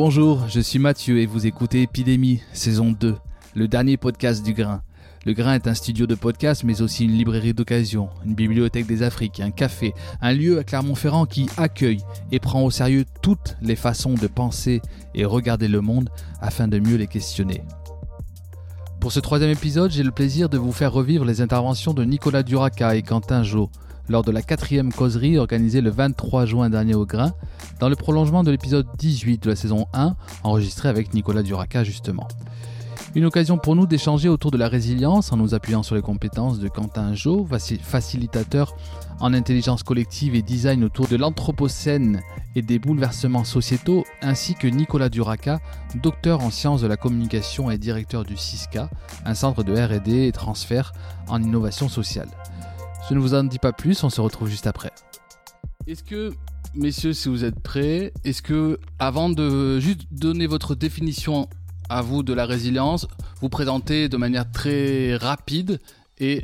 Bonjour, je suis Mathieu et vous écoutez Épidémie, saison 2, le dernier podcast du Grain. Le Grain est un studio de podcast, mais aussi une librairie d'occasion, une bibliothèque des Afriques, un café, un lieu à Clermont-Ferrand qui accueille et prend au sérieux toutes les façons de penser et regarder le monde afin de mieux les questionner. Pour ce troisième épisode, j'ai le plaisir de vous faire revivre les interventions de Nicolas Duraca et Quentin Jo lors de la quatrième causerie organisée le 23 juin dernier au Grain, dans le prolongement de l'épisode 18 de la saison 1, enregistré avec Nicolas Duraca justement. Une occasion pour nous d'échanger autour de la résilience en nous appuyant sur les compétences de Quentin Jo, facilitateur en intelligence collective et design autour de l'anthropocène et des bouleversements sociétaux, ainsi que Nicolas Duraca, docteur en sciences de la communication et directeur du CISCA, un centre de RD et transfert en innovation sociale. Je ne vous en dis pas plus, on se retrouve juste après. Est-ce que, messieurs, si vous êtes prêts, est-ce que, avant de juste donner votre définition à vous de la résilience, vous présentez de manière très rapide et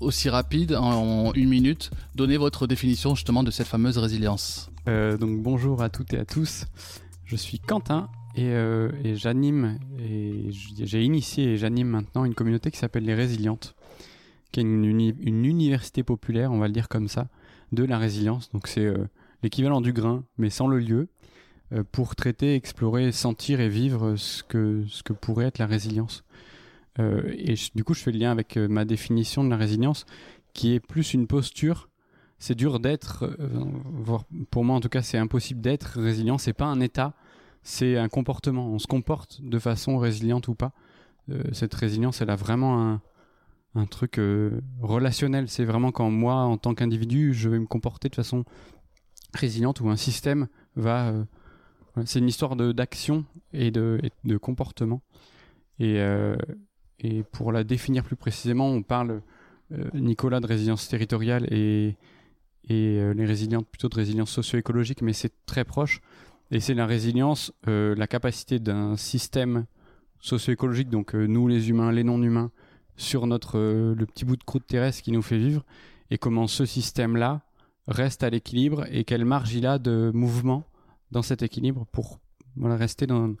aussi rapide, en une minute, donner votre définition justement de cette fameuse résilience? Euh, donc bonjour à toutes et à tous, je suis Quentin et, euh, et j'anime, et j'ai initié et j'anime maintenant une communauté qui s'appelle les Résilientes qui est une, université populaire, on va le dire comme ça, de la résilience. Donc c'est euh, l'équivalent du grain, mais sans le lieu, euh, pour traiter, explorer, sentir et vivre ce que, ce que pourrait être la résilience. Euh, et du coup, je fais le lien avec ma définition de la résilience, qui est plus une posture. C'est dur d'être, pour moi en tout cas, c'est impossible d'être résilient. C'est pas un état, c'est un comportement. On se comporte de façon résiliente ou pas. cette résilience, elle a vraiment un, un truc euh, relationnel. C'est vraiment quand moi, en tant qu'individu, je vais me comporter de façon résiliente ou un système va. Euh, c'est une histoire d'action et de, de, comportement. Et, euh, et, pour la définir plus précisément, on parle, Nicolas, de résilience territoriale et, et les résilientes plutôt de résilience socio-écologique, mais c'est très proche. Et c'est la résilience, la capacité d'un système socio-écologique, donc nous les humains, les non-humains, sur notre euh, le petit bout de croûte terrestre qui nous fait vivre et comment ce système-là reste à l'équilibre et quelle marge il a de mouvement dans cet équilibre pour rester dans,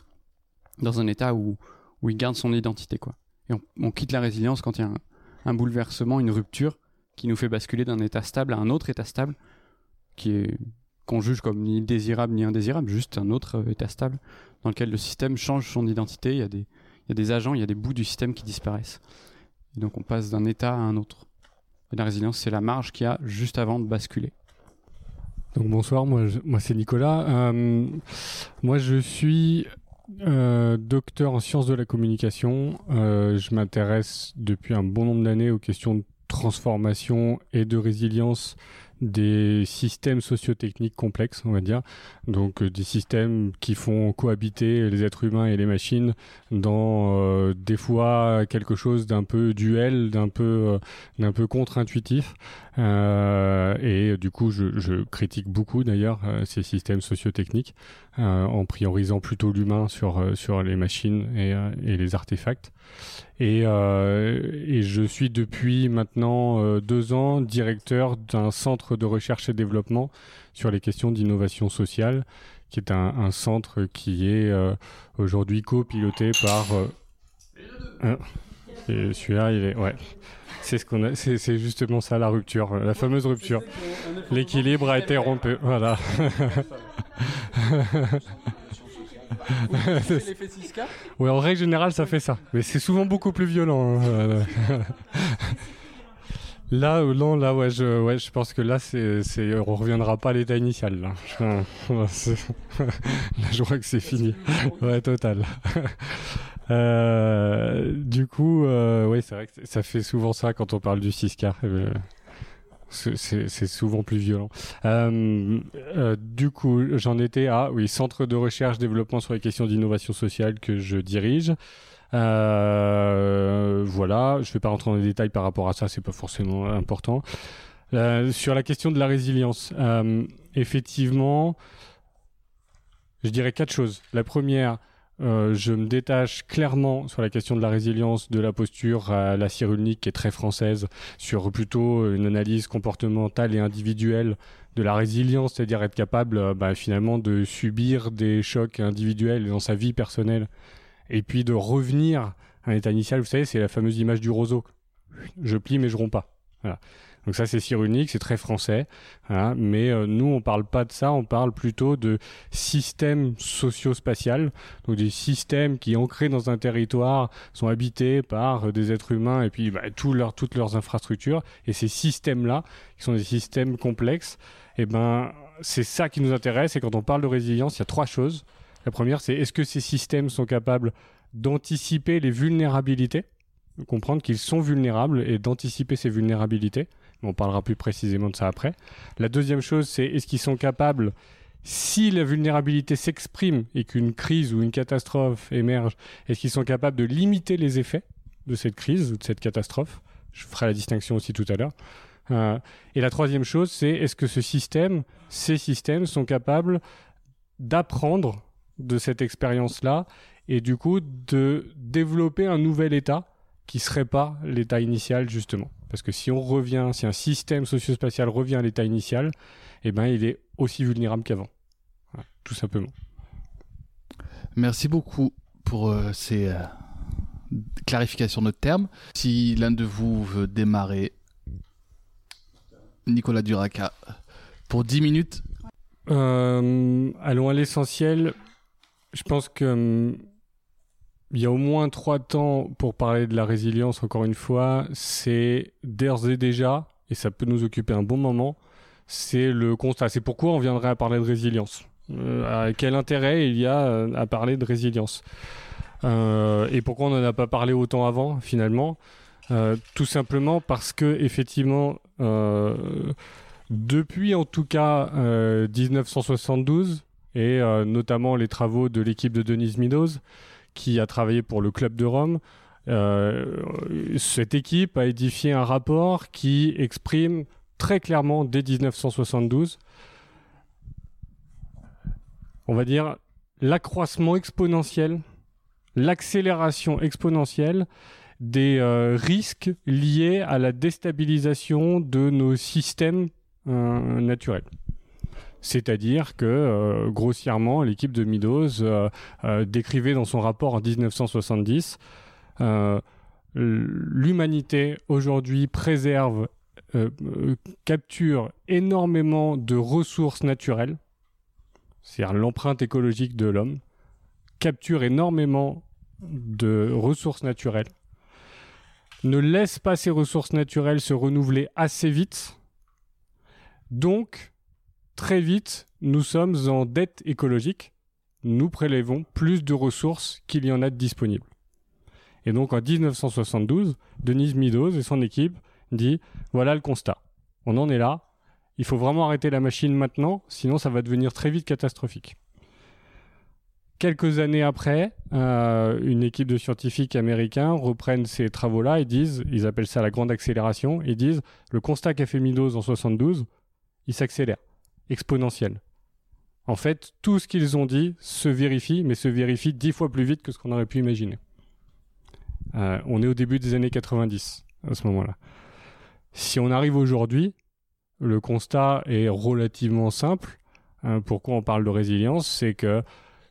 dans un état où, où il garde son identité. Quoi. Et on, quitte la résilience quand il y a un, bouleversement, une rupture qui nous fait basculer d'un état stable à un autre état stable qui est qu'on juge comme ni désirable ni indésirable, juste un autre euh, état stable dans lequel le système change son identité, il y a des, il y a des agents, il y a des bouts du système qui disparaissent. Donc on passe d'un état à un autre. La résilience, c'est la marge qu'il y a juste avant de basculer. Donc bonsoir, moi, moi c'est Nicolas. Euh, moi je suis euh, docteur en sciences de la communication. Euh, je m'intéresse depuis un bon nombre d'années aux questions de transformation et de résilience des systèmes sociotechniques complexes, on va dire. Donc euh, des systèmes qui font cohabiter les êtres humains et les machines dans euh, des fois quelque chose d'un peu duel, d'un peu euh, d'un peu contre-intuitif. Et du coup, je, critique beaucoup d'ailleurs ces systèmes sociotechniques en priorisant plutôt l'humain sur sur les machines et, et les artefacts. Et, je suis depuis maintenant deux ans directeur d'un centre de recherche et développement sur les questions d'innovation sociale, qui est un, centre qui est euh, aujourd'hui copiloté par. Euh, celui-là, il est. Ouais. C'est ce qu'on a. C'est justement ça la rupture, la fameuse rupture. L'équilibre a été rompu. Voilà. oui, en règle générale, ça fait ça. Mais c'est souvent beaucoup plus violent. Hein. Là, euh, non, là, ouais, je, ouais, je pense que là, c'est, c'est, on reviendra pas à l'état initial. Là, là je crois que c'est fini. Ouais, total. Euh, du coup, euh, ouais, c'est vrai que ça fait souvent ça quand on parle du 6 euh, c'est, souvent plus violent. Euh, du coup, j'en étais à, oui, centre de recherche développement sur les questions d'innovation sociale que je dirige. Voilà, je ne vais pas rentrer dans les détails par rapport à ça, c'est pas forcément important. Sur la question de la résilience, effectivement, je dirais quatre choses. La première, euh, je me détache clairement sur la question de la résilience de la posture à la cyrulnique qui est très française, sur plutôt une analyse comportementale et individuelle de la résilience, c'est-à-dire être capable euh, bah, finalement de subir des chocs individuels dans sa vie personnelle et puis de revenir à un état initial. Vous savez, c'est la fameuse image du roseau. Je plie mais je romps pas. Voilà. Donc ça c'est cyrulnique, c'est très français, mais euh, nous on parle pas de ça, on parle plutôt de système socio-spatial, donc des systèmes qui ancrés dans un territoire sont habités par euh, des êtres humains et puis bah, toutes leurs infrastructures, et ces systèmes-là, qui sont des systèmes complexes, eh ben c'est ça qui nous intéresse, et quand on parle de résilience, il y a trois choses. La première c'est est-ce que ces systèmes sont capables d'anticiper les vulnérabilités? Comprendre qu'ils sont vulnérables et d'anticiper ces vulnérabilités. On parlera plus précisément de ça après. La deuxième chose, c'est est-ce qu'ils sont capables, si la vulnérabilité s'exprime et qu'une crise ou une catastrophe émerge, est-ce qu'ils sont capables de limiter les effets de cette crise ou de cette catastrophe? Je ferai la distinction aussi tout à l'heure. Euh, et la troisième chose, c'est est-ce que ce système, ces systèmes sont capables d'apprendre de cette expérience-là et du coup de développer un nouvel état qui serait pas l'état initial justement. Parce que si on revient, si un système socio-spatial revient à l'état initial, eh ben, il est aussi vulnérable qu'avant. tout simplement. Merci beaucoup pour euh, ces euh, clarifications de termes. Si l'un de vous veut démarrer, Nicolas Duraca, pour 10 minutes. Euh, allons à l'essentiel. Je pense que hum, il y a au moins trois temps pour parler de la résilience, encore une fois. C'est d'ores et déjà, et ça peut nous occuper un bon moment, c'est le constat. C'est pourquoi on viendrait à parler de résilience. Euh, quel intérêt il y a euh, à parler de résilience? Euh, Et pourquoi on n'en a pas parlé autant avant, finalement? Tout simplement parce que, effectivement, depuis en tout cas 1972, et notamment les travaux de l'équipe de Denise Meadows, qui a travaillé pour le Club de Rome. Euh, cette équipe a édifié un rapport qui exprime très clairement dès 1972, on va dire, l'accroissement exponentiel, l'accélération exponentielle des euh, risques liés à la déstabilisation de nos systèmes euh, naturels. C'est-à-dire que, euh, grossièrement, l'équipe de Meadows euh, euh, décrivait dans son rapport en 1970 l'humanité aujourd'hui préserve, capture énormément de ressources naturelles, c'est-à-dire l'empreinte écologique de l'homme, capture énormément de ressources naturelles, ne laisse pas ces ressources naturelles se renouveler assez vite, donc très vite, nous sommes en dette écologique. Nous prélevons plus de ressources qu'il y en a de disponibles. Et donc en 1972, Denise Meadows et son équipe dit voilà le constat. On en est là. Il faut vraiment arrêter la machine maintenant, sinon ça va devenir très vite catastrophique. Quelques années après, euh, une équipe de scientifiques américains reprennent ces travaux-là et disent, ils appellent ça la grande accélération, et disent le constat qu'a fait Meadows en 72, il s'accélère exponentielle. En fait, tout ce qu'ils ont dit se vérifie, mais se vérifie dix fois plus vite que ce qu'on aurait pu imaginer. Euh, on est au début des années 90 à ce moment-là. Si on arrive aujourd'hui, le constat est relativement simple. Hein, pourquoi on parle de résilience? C'est que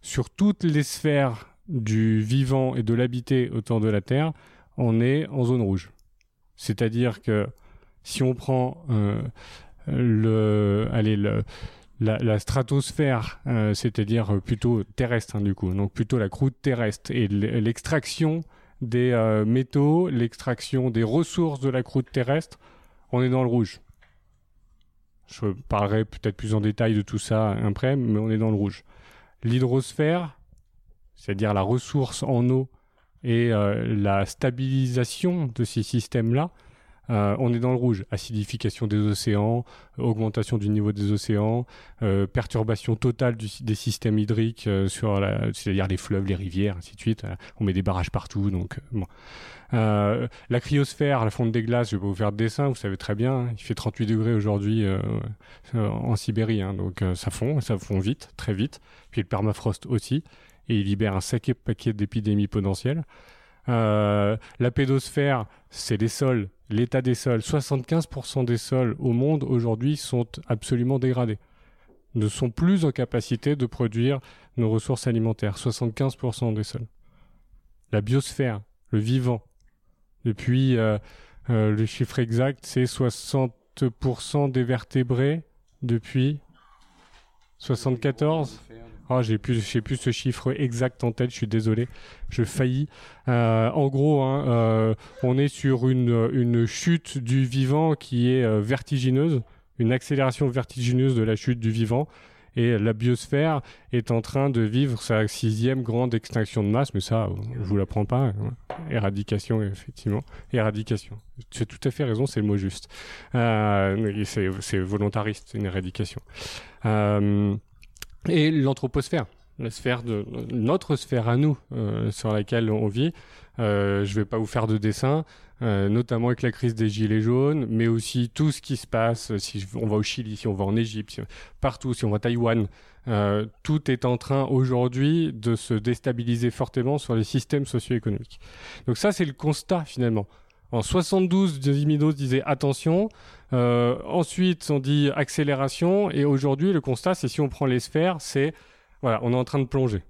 sur toutes les sphères du vivant et de l'habité autour de la Terre, on est en zone rouge. C'est-à-dire que si on prend euh, le, allez, le, la, stratosphère, euh, c'est-à-dire plutôt terrestre hein, du coup, donc plutôt la croûte terrestre et l'extraction des euh, métaux, l'extraction des ressources de la croûte terrestre, on est dans le rouge. Je parlerai peut-être plus en détail de tout ça après, mais on est dans le rouge. L'hydrosphère, c'est-à-dire la ressource en eau et euh, la stabilisation de ces systèmes-là, euh, on est dans le rouge. Acidification des océans, augmentation du niveau des océans, euh, perturbation totale des systèmes hydriques euh, sur c'est-à-dire les fleuves, les rivières, ainsi de suite. on met des barrages partout, donc la cryosphère, la fonte des glaces, je vais pas vous faire de dessin, vous savez très bien, hein. il fait 38 degrés aujourd'hui en Sibérie, hein, donc ça fond, ça fond vite, très vite. Puis le permafrost aussi. et il libère un sacré paquet d'épidémies potentielles. Euh, la pédosphère, c'est les sols, l'état des sols. 75% des sols au monde aujourd'hui sont absolument dégradés, ne sont plus en capacité de produire nos ressources alimentaires. 75% des sols. La biosphère, le vivant, depuis euh, euh, le chiffre exact, c'est 60% des vertébrés depuis 74 Oh, j'ai plus, j'ai plus ce chiffre exact en tête. Je suis désolé, je faillis. Euh, en gros, hein, euh, on est sur une, une chute du vivant qui est euh, vertigineuse, une accélération vertigineuse de la chute du vivant. Et la biosphère est en train de vivre sa sixième grande extinction de masse, mais ça, je vous l'apprends pas. Hein. Éradication, effectivement. Éradication. Tu as tout à fait raison, c'est le mot juste. C'est volontariste, une éradication. Et l'anthroposphère, la sphère de notre sphère à nous euh, sur laquelle on vit. Euh, je ne vais pas vous faire de dessin, euh, notamment avec la crise des gilets jaunes, mais aussi tout ce qui se passe. Si on va au Chili, si on va en Égypte, partout, si on va à Taïwan, tout est en train aujourd'hui de se déstabiliser fortement sur les systèmes socio-économiques. Donc ça, c'est le constat finalement. En 72, Midos disait attention. Euh, ensuite, on dit accélération. Et aujourd'hui, le constat, c'est si on prend les sphères, c'est voilà, on est en train de plonger.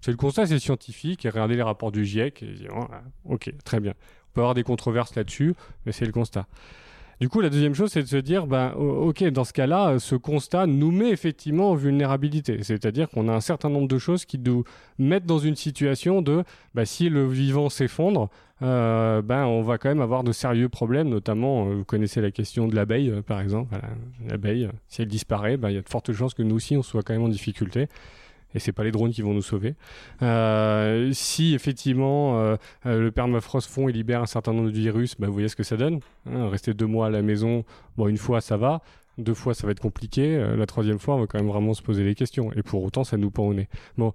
C'est le constat, c'est scientifique. Et regardez les rapports du GIEC. Et oh, ok, très bien. On peut avoir des controverses là-dessus, mais c'est le constat. Du coup, la deuxième chose, c'est de se dire, ben, ok, dans ce cas-là, ce constat nous met effectivement en vulnérabilité. C'est-à-dire qu'on a un certain nombre de choses qui nous mettent dans une situation de, ben, si le vivant s'effondre, euh, ben, on va quand même avoir de sérieux problèmes, notamment, euh, vous connaissez la question de l'abeille, euh, par exemple. L'abeille, si elle disparaît, ben, il y a de fortes chances que nous aussi, on soit quand même en difficulté et c'est pas les drones qui vont nous sauver. Euh, si effectivement euh, euh, le permafrost fond et libère un certain nombre de virus, bah, vous voyez ce que ça donne. Hein, rester deux mois à la maison, bon une fois ça va, deux fois ça va être compliqué, la troisième fois on va quand même vraiment se poser des questions. Et pour autant ça nous pend au nez. Bon,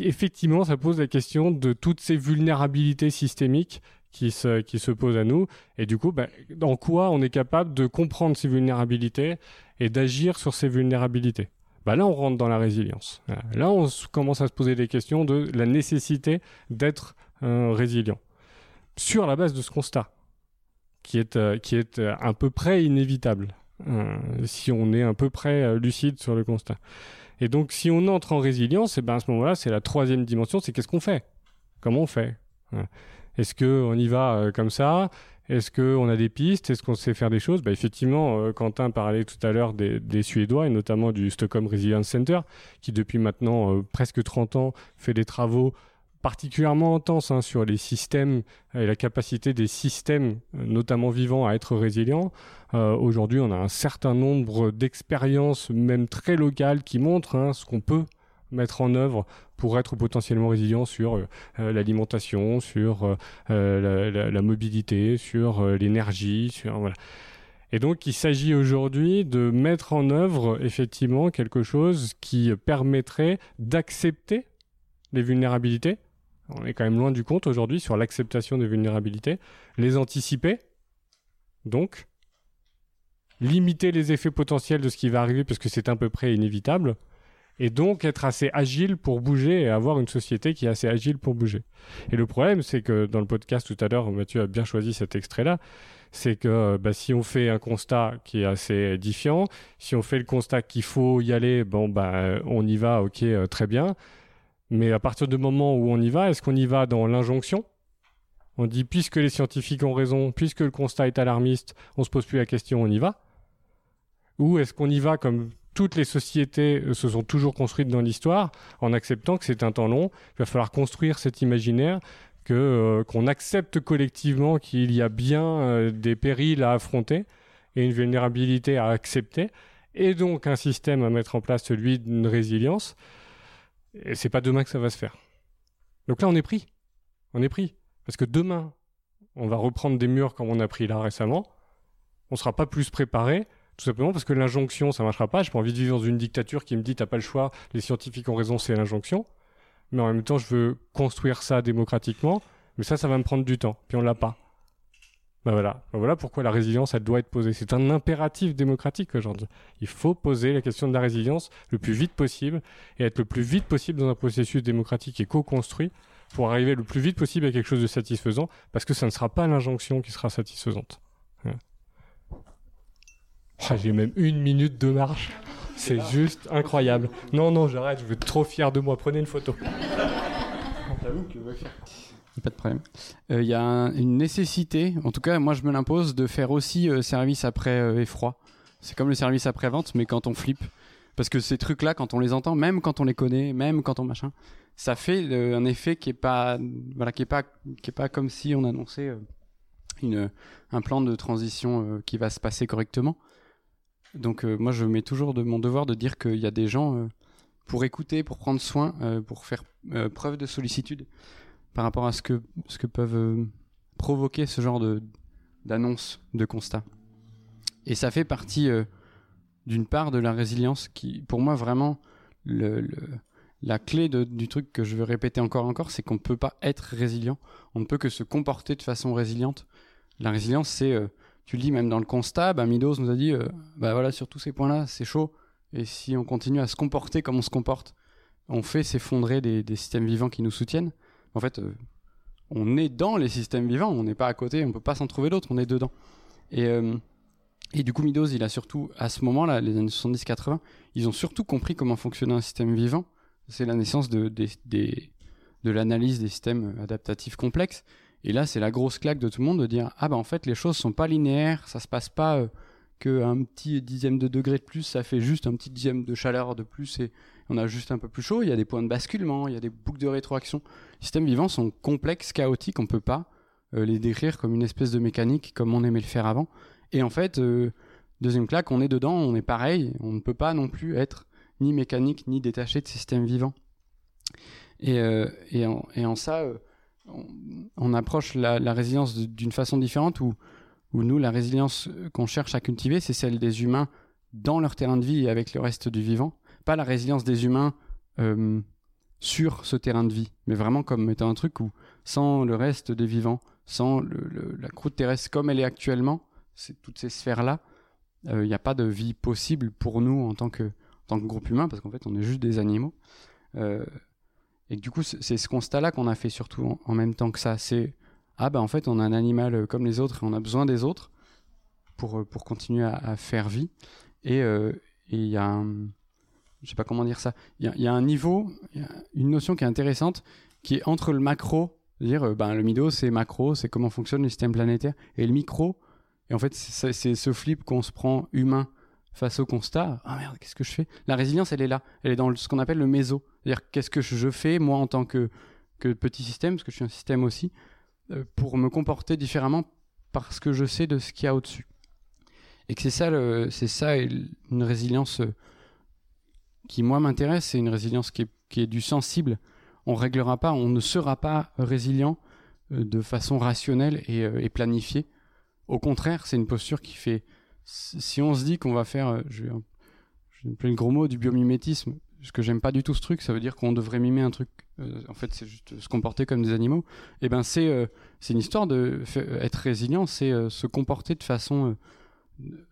effectivement ça pose la question de toutes ces vulnérabilités systémiques qui se, qui se posent à nous. Et du coup, bah, en quoi on est capable de comprendre ces vulnérabilités et d'agir sur ces vulnérabilités? Bah là on rentre dans la résilience. Là on commence à se poser des questions de la nécessité d'être euh, résilient. Sur la base de ce constat qui est, euh, qui est euh, à peu près inévitable si on est à peu près lucide sur le constat. Et donc si on entre en résilience, et ben à ce moment-là c'est la troisième dimension, c'est qu'est-ce qu'on fait? Comment on fait? Est-ce qu'on y va comme ça? Est-ce qu'on a des pistes? Est-ce qu'on sait faire des choses? Bah, Effectivement, euh, Quentin parlait tout à l'heure des, Suédois et notamment du Stockholm Resilience Center, qui depuis maintenant euh, presque 30 ans fait des travaux particulièrement intenses hein, sur les systèmes et la capacité des systèmes, euh, notamment vivants, à être résilients. Aujourd'hui, on a un certain nombre d'expériences, même très locales, qui montrent hein, ce qu'on peut mettre en œuvre pour être potentiellement résilient sur euh, euh, l'alimentation, sur euh, la, mobilité, sur l'énergie, sur voilà. Et donc, il s'agit aujourd'hui de mettre en œuvre effectivement quelque chose qui permettrait d'accepter les vulnérabilités. On est quand même loin du compte aujourd'hui sur l'acceptation des vulnérabilités, les anticiper, donc limiter les effets potentiels de ce qui va arriver parce que c'est à peu près inévitable, et donc être assez agile pour bouger et avoir une société qui est assez agile pour bouger. Et le problème, c'est que dans le podcast tout à l'heure, Mathieu a bien choisi cet extrait-là, c'est que bah, si on fait un constat qui est assez édifiant, si on fait le constat qu'il faut y aller, bon, bah, on y va, ok, euh, très bien. Mais à partir du moment où on y va, est-ce qu'on y va dans l'injonction? On dit, puisque les scientifiques ont raison, puisque le constat est alarmiste, on se pose plus la question, on y va? Ou est-ce qu'on y va comme toutes les sociétés euh, se sont toujours construites dans l'histoire en acceptant que c'est un temps long. Il va falloir construire cet imaginaire euh, qu'on accepte collectivement qu'il y a bien euh, des périls à affronter et une vulnérabilité à accepter et donc un système à mettre en place celui d'une résilience. Et c'est pas demain que ça va se faire. Donc là on est pris. On est pris parce que demain on va reprendre des murs comme on a pris là récemment. On sera pas plus préparé tout simplement parce que l'injonction, ça marchera pas. J'ai pas envie de vivre dans une dictature qui me dit t'as pas le choix, les scientifiques ont raison, c'est l'injonction. Mais en même temps, je veux construire ça démocratiquement. Mais ça, ça va me prendre du temps. Puis on l'a pas. Bah voilà. Bah voilà pourquoi la résilience, elle doit être posée. C'est un impératif démocratique aujourd'hui. Il faut poser la question de la résilience le plus vite possible et être le plus vite possible dans un processus démocratique et co-construit pour arriver le plus vite possible à quelque chose de satisfaisant parce que ça ne sera pas l'injonction qui sera satisfaisante. Ah, j'ai même une minute de marche. C'est juste incroyable. Non, non, j'arrête, je vais être trop fier de moi. Prenez une photo. Pas de problème. Il euh, y a une nécessité, en tout cas, moi je me l'impose, de faire aussi euh, service après euh, effroi. C'est comme le service après-vente, mais quand on flippe. Parce que ces trucs-là, quand on les entend, même quand on les connaît, même quand on machin, ça fait un effet qui est pas, voilà, qui est pas, qui est pas comme si on annonçait une, un plan de transition qui va se passer correctement. Donc moi je mets toujours de mon devoir de dire qu'il y a des gens pour écouter, pour prendre soin, pour faire preuve de sollicitude par rapport à ce que, ce que peuvent euh, provoquer ce genre de, d'annonces, de constats. Et ça fait partie euh, d'une part de la résilience qui, pour moi, vraiment, la clé du truc que je veux répéter encore et encore, c'est qu'on ne peut pas être résilient. On ne peut que se comporter de façon résiliente. La résilience, c'est, euh, tu le dis même dans le constat, bah, Midos nous a dit, bah voilà, sur tous ces points-là, c'est chaud. Et si on continue à se comporter comme on se comporte, on fait s'effondrer des, systèmes vivants qui nous soutiennent en fait, euh, on est dans les systèmes vivants, on n'est pas à côté, on peut pas s'en trouver d'autres, on est dedans. Et, euh, et du coup, Midos, il a surtout, à ce moment-là, les années 70-80, ils ont surtout compris comment fonctionnait un système vivant. C'est la naissance de, de l'analyse des systèmes adaptatifs complexes. Et là, c'est la grosse claque de tout le monde de dire ah ben en fait les choses sont pas linéaires, ça se passe pas euh, qu'un petit dixième de degré de plus, ça fait juste un petit dixième de chaleur de plus et on a juste un peu plus chaud. Il y a des points de basculement, il y a des boucles de rétroaction. Les systèmes vivants sont complexes, chaotiques, on peut pas euh, les décrire comme une espèce de mécanique comme on aimait le faire avant. Et en fait, euh, deuxième claque, on est dedans, on est pareil, on ne peut pas non plus être ni mécanique ni détaché de systèmes vivants. Euh, et, en, ça, on, approche la, résilience d'une façon différente où où nous, la résilience qu'on cherche à cultiver, c'est celle des humains dans leur terrain de vie et avec le reste du vivant, pas la résilience des humains euh, sur ce terrain de vie, mais vraiment comme étant un truc où, sans le reste des vivants, sans la croûte terrestre comme elle est actuellement, c'est toutes ces sphères-là, il euh, n'y a pas de vie possible pour nous en tant que, tant que groupe humain, parce qu'en fait, on est juste des animaux. Euh, et du coup, c'est ce constat-là qu'on a fait surtout en, même temps que ça. C'est ah ben en fait on a un animal euh, comme les autres et on a besoin des autres pour, euh, pour continuer à, faire vie. Et euh, il y a un, je sais pas comment dire ça, il y, a, un niveau, une notion qui est intéressante qui est entre le macro, dire ben le mido c'est macro, c'est comment fonctionne le système planétaire, et le micro, et en fait c'est ce flip qu'on se prend humain face au constat, ah merde, qu'est-ce que je fais? La résilience, elle est là, elle est dans ce qu'on appelle le méso, c'est-à-dire qu'est-ce que je fais moi en tant que, petit système, parce que je suis un système aussi, euh, pour me comporter différemment parce que je sais de ce qu'il y a au-dessus. Et que c'est ça, c'est ça une résilience euh, qui moi m'intéresse, c'est une résilience qui est, du sensible. On réglera pas, on ne sera pas résilient euh, de façon rationnelle et planifiée. Au contraire, c'est une posture qui fait. Si on se dit qu'on va faire, je vais, je vais le gros mot du biomimétisme, parce que j'aime pas du tout ce truc, ça veut dire qu'on devrait mimer un truc. Euh, en fait, c'est juste se comporter comme des animaux. Et eh ben, c'est euh, c'est une histoire de être résilient, c'est euh, se comporter de façon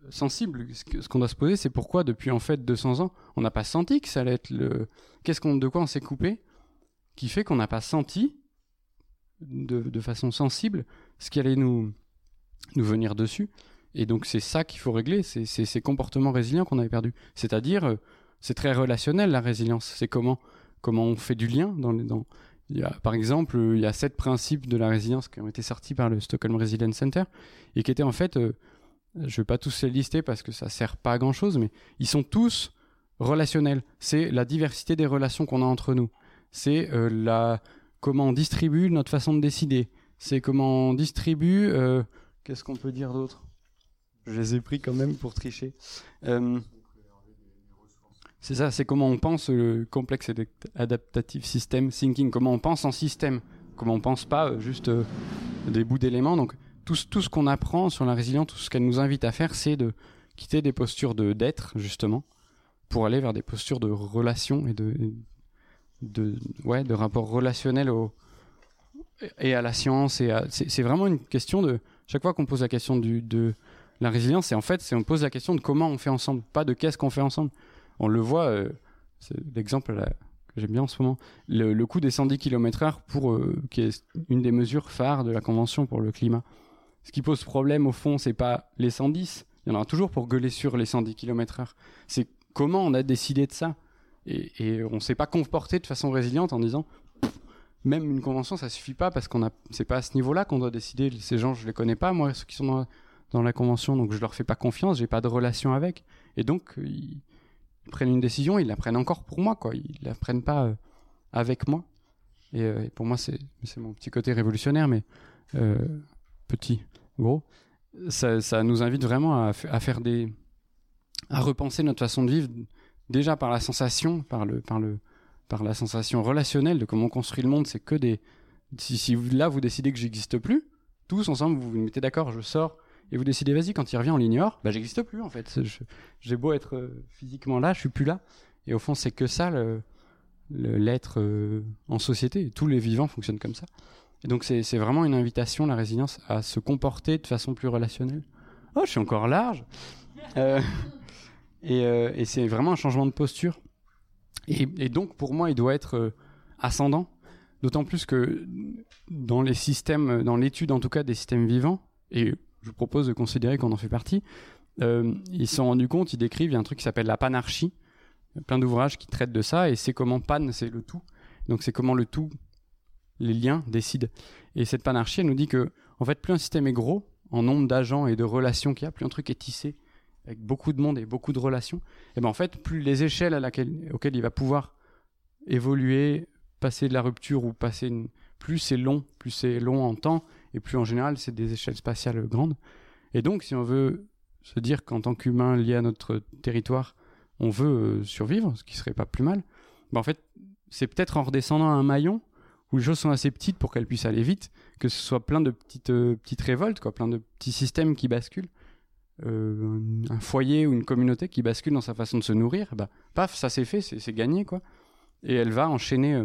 sensible. Ce qu'on doit se poser, c'est pourquoi depuis en fait 200 ans, on n'a pas senti que ça allait être le. Qu'est-ce de quoi on s'est coupé, qui fait qu'on n'a pas senti de, de façon sensible ce qui allait nous nous venir dessus. Et donc c'est ça qu'il faut régler, c'est ces comportements résilients qu'on avait perdus. C'est-à-dire c'est très relationnel la résilience. C'est comment comment on fait du lien dans il y a, par exemple, il y a sept principes de la résilience qui ont été sortis par le Stockholm Resilience Center et qui étaient en fait, euh, je vais pas tous les lister parce que ça sert pas à grand chose, mais ils sont tous relationnels. C'est la diversité des relations qu'on a entre nous. C'est euh, la comment on distribue notre façon de décider. C'est comment on distribue. Euh, qu'est-ce qu'on peut dire d'autre? Je les ai pris quand même pour tricher. C'est ça, c'est comment on pense le complexe adaptative system thinking, comment on pense en système, comment on pense pas euh, juste euh, des bouts d'éléments. Donc tout, tout ce qu'on apprend sur la résilience, tout ce qu'elle nous invite à faire, c'est de quitter des postures de d'être justement pour aller vers des postures de relation et de de ouais de rapport relationnel au et à la science et c'est vraiment une question de chaque fois qu'on pose la question du, de la résilience, c'est en fait, c'est on pose la question de comment on fait ensemble, pas de qu'est-ce qu'on fait ensemble. On le voit, euh, c'est l'exemple que j'aime bien en ce moment, le, coût des 110 km/h pour euh, qui est une des mesures phares de la convention pour le climat. Ce qui pose problème au fond, c'est pas les 110, il y en aura toujours pour gueuler sur les 110 km/h. C'est comment on a décidé de ça et, on s'est pas comporté de façon résiliente en disant même une convention, ça suffit pas parce qu'on a, c'est pas à ce niveau-là qu'on doit décider. Ces gens, je les connais pas, moi, ceux qui sont dans, dans la convention, donc je leur fais pas confiance, j'ai pas de relation avec, et donc ils, prennent une décision, ils la prennent encore pour moi, quoi. Ils la prennent pas euh, avec moi. Et, euh, pour moi, c'est, mon petit côté révolutionnaire, mais euh, petit, gros. Ça, ça, nous invite vraiment à, à, faire des, à repenser notre façon de vivre, déjà par la sensation, par le, par le, par la sensation relationnelle de comment on construit le monde, c'est que des. Si, si là vous décidez que j'existe plus, tous ensemble vous vous mettez d'accord, je sors, et vous décidez, vas-y, quand il revient, on l'ignore, bah j'existe plus en fait. J'ai beau être euh, physiquement là, je suis plus là. Et au fond, c'est que ça, l'être euh, en société. Tous les vivants fonctionnent comme ça. Et donc, c'est vraiment une invitation, la résilience, à se comporter de façon plus relationnelle. Oh, je suis encore large. Euh, et, c'est vraiment un changement de posture. Et, et, donc, pour moi, il doit être ascendant. D'autant plus que dans les systèmes, dans l'étude en tout cas des systèmes vivants, et je vous propose de considérer qu'on en fait partie, euh, ils se sont rendus compte, ils décrivent, il y a un truc qui s'appelle la panarchie, il y a plein d'ouvrages qui traitent de ça, et c'est comment pan, c'est le tout. Donc c'est comment le tout, les liens décident. Et cette panarchie, elle nous dit que, en fait, plus un système est gros, en nombre d'agents et de relations qu'il y a, plus un truc est tissé, avec beaucoup de monde et beaucoup de relations, et ben en fait, plus les échelles à laquelle, auxquelles il va pouvoir évoluer, passer de la rupture ou passer une... plus c'est long, plus c'est long en temps, et plus en général, c'est des échelles spatiales grandes. Et donc, si on veut se dire qu'en tant qu'humain lié à notre territoire, on veut euh, survivre, ce qui serait pas plus mal, ben en fait, c'est peut-être en redescendant à un maillon où les choses sont assez petites pour qu'elles puissent aller vite, que ce soit plein de petites, euh, petites révoltes, quoi, plein de petits systèmes qui basculent. Euh, un foyer ou une communauté qui bascule dans sa façon de se nourrir, bah, paf, ça c'est fait, c'est gagné, quoi. Et elle va enchaîner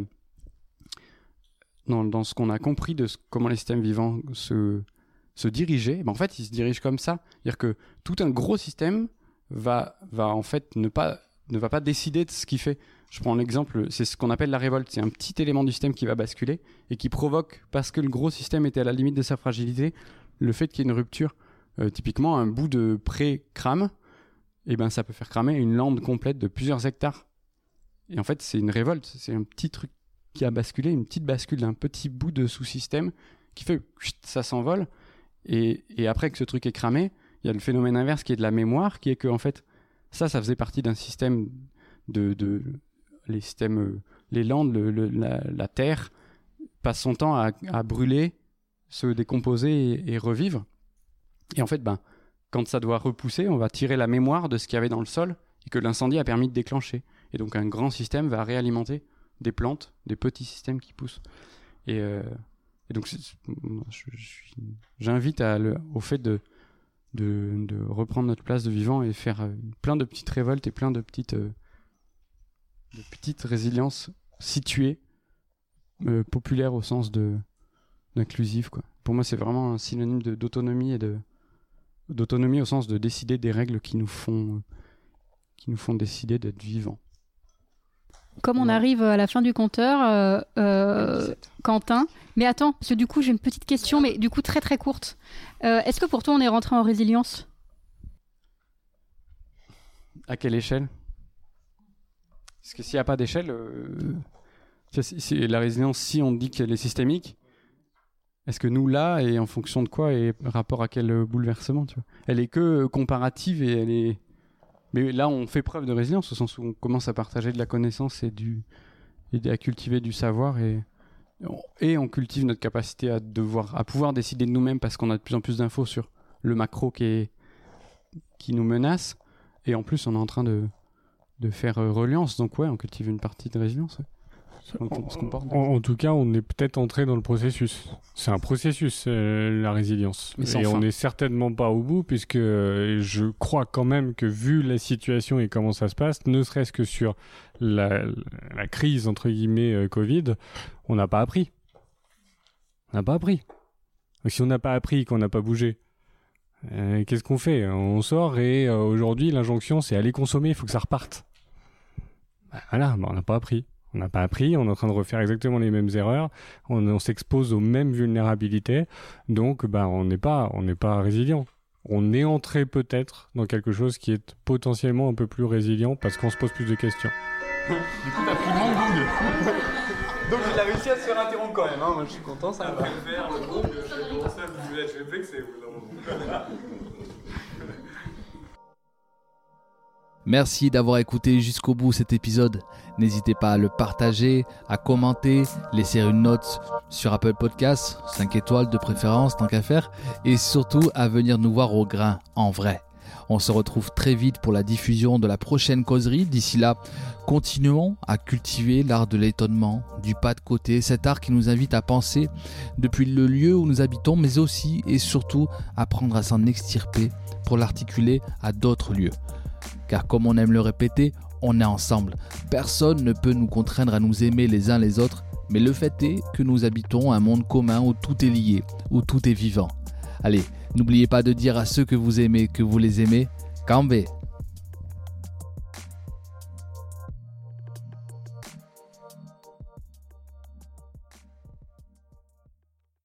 dans, ce qu'on a compris de comment les systèmes vivants se, se dirigeaient. Bah, en fait, ils se dirigent comme ça. C'est-à-dire que tout un gros système va, va en fait ne pas, ne va pas décider de ce qu'il fait. Je prends l'exemple, c'est ce qu'on appelle la révolte. C'est un petit élément du système qui va basculer et qui provoque, parce que le gros système était à la limite de sa fragilité, le fait qu'il y ait une rupture. Euh, typiquement, un bout de pré crame, et ben ça peut faire cramer une lande complète de plusieurs hectares. Et en fait, c'est une révolte. C'est un petit truc qui a basculé, une petite bascule d'un petit bout de sous-système qui fait ça s'envole. Et, et après que ce truc est cramé, il y a le phénomène inverse qui est de la mémoire, qui est que en fait, ça, ça faisait partie d'un système de, de les systèmes, euh, les landes, le, la, la, terre passe son temps à, à brûler, se décomposer et, et, revivre. Et en fait, ben, quand ça doit repousser, on va tirer la mémoire de ce qu'il y avait dans le sol et que l'incendie a permis de déclencher. Et donc un grand système va réalimenter des plantes, des petits systèmes qui poussent. Et, euh, donc j'invite au fait de, reprendre notre place de vivant et faire euh, plein de petites révoltes et plein de petites, euh, résiliences situées, populaires au sens de. Pour moi, c'est vraiment un synonyme d'autonomie et d'autonomie au sens de décider des règles qui nous font qui nous font décider d'être vivants. Comme on arrive à la fin du compteur, euh, euh, Quentin. Mais attends, parce que du coup j'ai une petite question, mais du coup très très courte. Euh, Est-ce que pour toi on est rentré en résilience? À quelle échelle? Parce que s'il n'y a pas d'échelle, euh, la résilience, si on dit qu'elle est systémique, est-ce que nous là et en fonction de quoi et rapport à quel bouleversement tu vois? Elle est que comparative et elle est mais là, on fait preuve de résilience au sens où on commence à partager de la connaissance et, du, à cultiver du savoir et, on cultive notre capacité à pouvoir décider de nous-mêmes parce qu'on a de plus en plus d'infos sur le macro qui, nous menace. Et en plus, on est en train de, faire reliance. Donc, ouais, on cultive une partie de résilience. En, en, en, tout cas, on est peut-être entré dans le processus. C'est un processus, euh, la résilience. Mais et fin. on n'est certainement pas au bout, puisque euh, je crois quand même que vu la situation et comment ça se passe, ne serait-ce que sur la, la, crise, entre guillemets, euh, Covid, on n'a pas appris. On n'a pas appris. si on n'a pas appris, qu'on n'a pas bougé, euh, qu'est-ce qu'on fait? On sort et aujourd'hui, l'injonction, c'est aller consommer, il faut que ça reparte. Bah, voilà, bah, on n'a pas appris. On n'a pas appris, on est en train de refaire exactement les mêmes erreurs, on, s'expose aux mêmes vulnérabilités, donc bah, on n'est pas, on n'est pas résilient. On est entré peut-être dans quelque chose qui est potentiellement un peu plus résilient parce qu'on se pose plus de questions. du coup, t'as pris mon goût. Donc il a réussi à se faire interrompre quand même. Hein. Moi, je suis content, ça va. faire le groupe, je vais commencer à vous je vais vexer. Merci d'avoir écouté jusqu'au bout cet épisode. N'hésitez pas à le partager, à commenter, laisser une note sur Apple Podcasts, 5 étoiles de préférence tant qu'à faire, et surtout à venir nous voir au grain, en vrai. On se retrouve très vite pour la diffusion de la prochaine causerie. D'ici là, continuons à cultiver l'art de l'étonnement, du pas de côté, cet art qui nous invite à penser depuis le lieu où nous habitons, mais aussi et surtout apprendre à s'en extirper pour l'articuler à d'autres lieux car comme on aime le répéter, on est ensemble. Personne ne peut nous contraindre à nous aimer les uns les autres, mais le fait est que nous habitons un monde commun où tout est lié, où tout est vivant. Allez, n'oubliez pas de dire à ceux que vous aimez que vous les aimez. Cambé